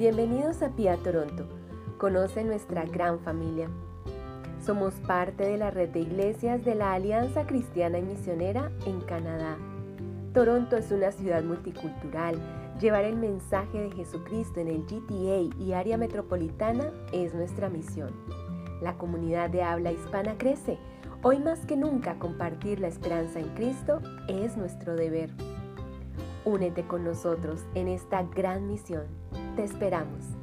Bienvenidos a Pia Toronto. Conoce nuestra gran familia. Somos parte de la red de iglesias de la Alianza Cristiana y Misionera en Canadá. Toronto es una ciudad multicultural. Llevar el mensaje de Jesucristo en el GTA y área metropolitana es nuestra misión. La comunidad de habla hispana crece. Hoy más que nunca compartir la esperanza en Cristo es nuestro deber. Únete con nosotros en esta gran misión. Te esperamos.